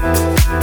Thank you.